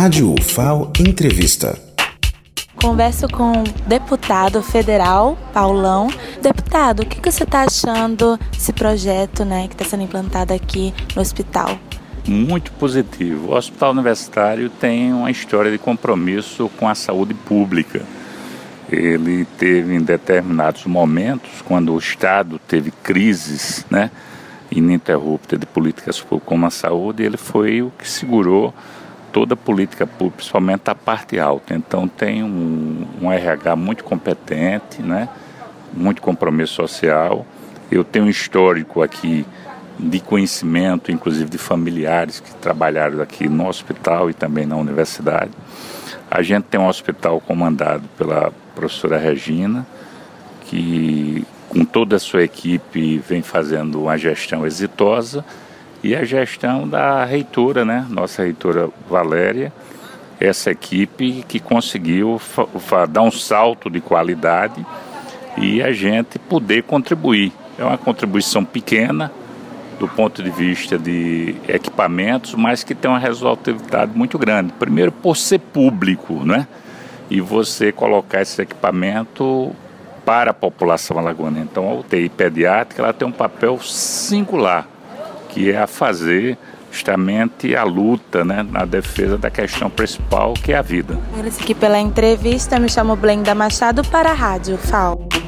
Rádio UFAO Entrevista. Converso com o deputado federal, Paulão. Deputado, o que, você está achando desse projeto né, que está sendo implantado aqui no hospital? Muito positivo. O Hospital Universitário tem uma história de compromisso com a saúde pública. Ele teve em determinados momentos, quando o Estado teve crises né, ininterruptas de políticas públicas como a saúde, ele foi o que segurou toda a política pública, principalmente a parte alta. Então tem um, um RH muito competente, né? muito compromisso social. Eu tenho um histórico aqui de conhecimento, inclusive de familiares que trabalharam aqui no hospital e também na universidade. A gente tem um hospital comandado pela professora Regina, que com toda a sua equipe vem fazendo uma gestão exitosa e a gestão da reitora, né? Nossa reitora Valéria, essa equipe que conseguiu dar um salto de qualidade e a gente poder contribuir. É uma contribuição pequena do ponto de vista de equipamentos, mas que tem uma resultatividade muito grande. Primeiro, por ser público, né? E você colocar esse equipamento para a população alagoana. Então, a UTI pediátrica ela tem um papel singular que é a fazer justamente a luta né, na defesa da questão principal, que é a vida. Agradeço aqui pela entrevista. Me chamo Blenda Machado para a Rádio FAO.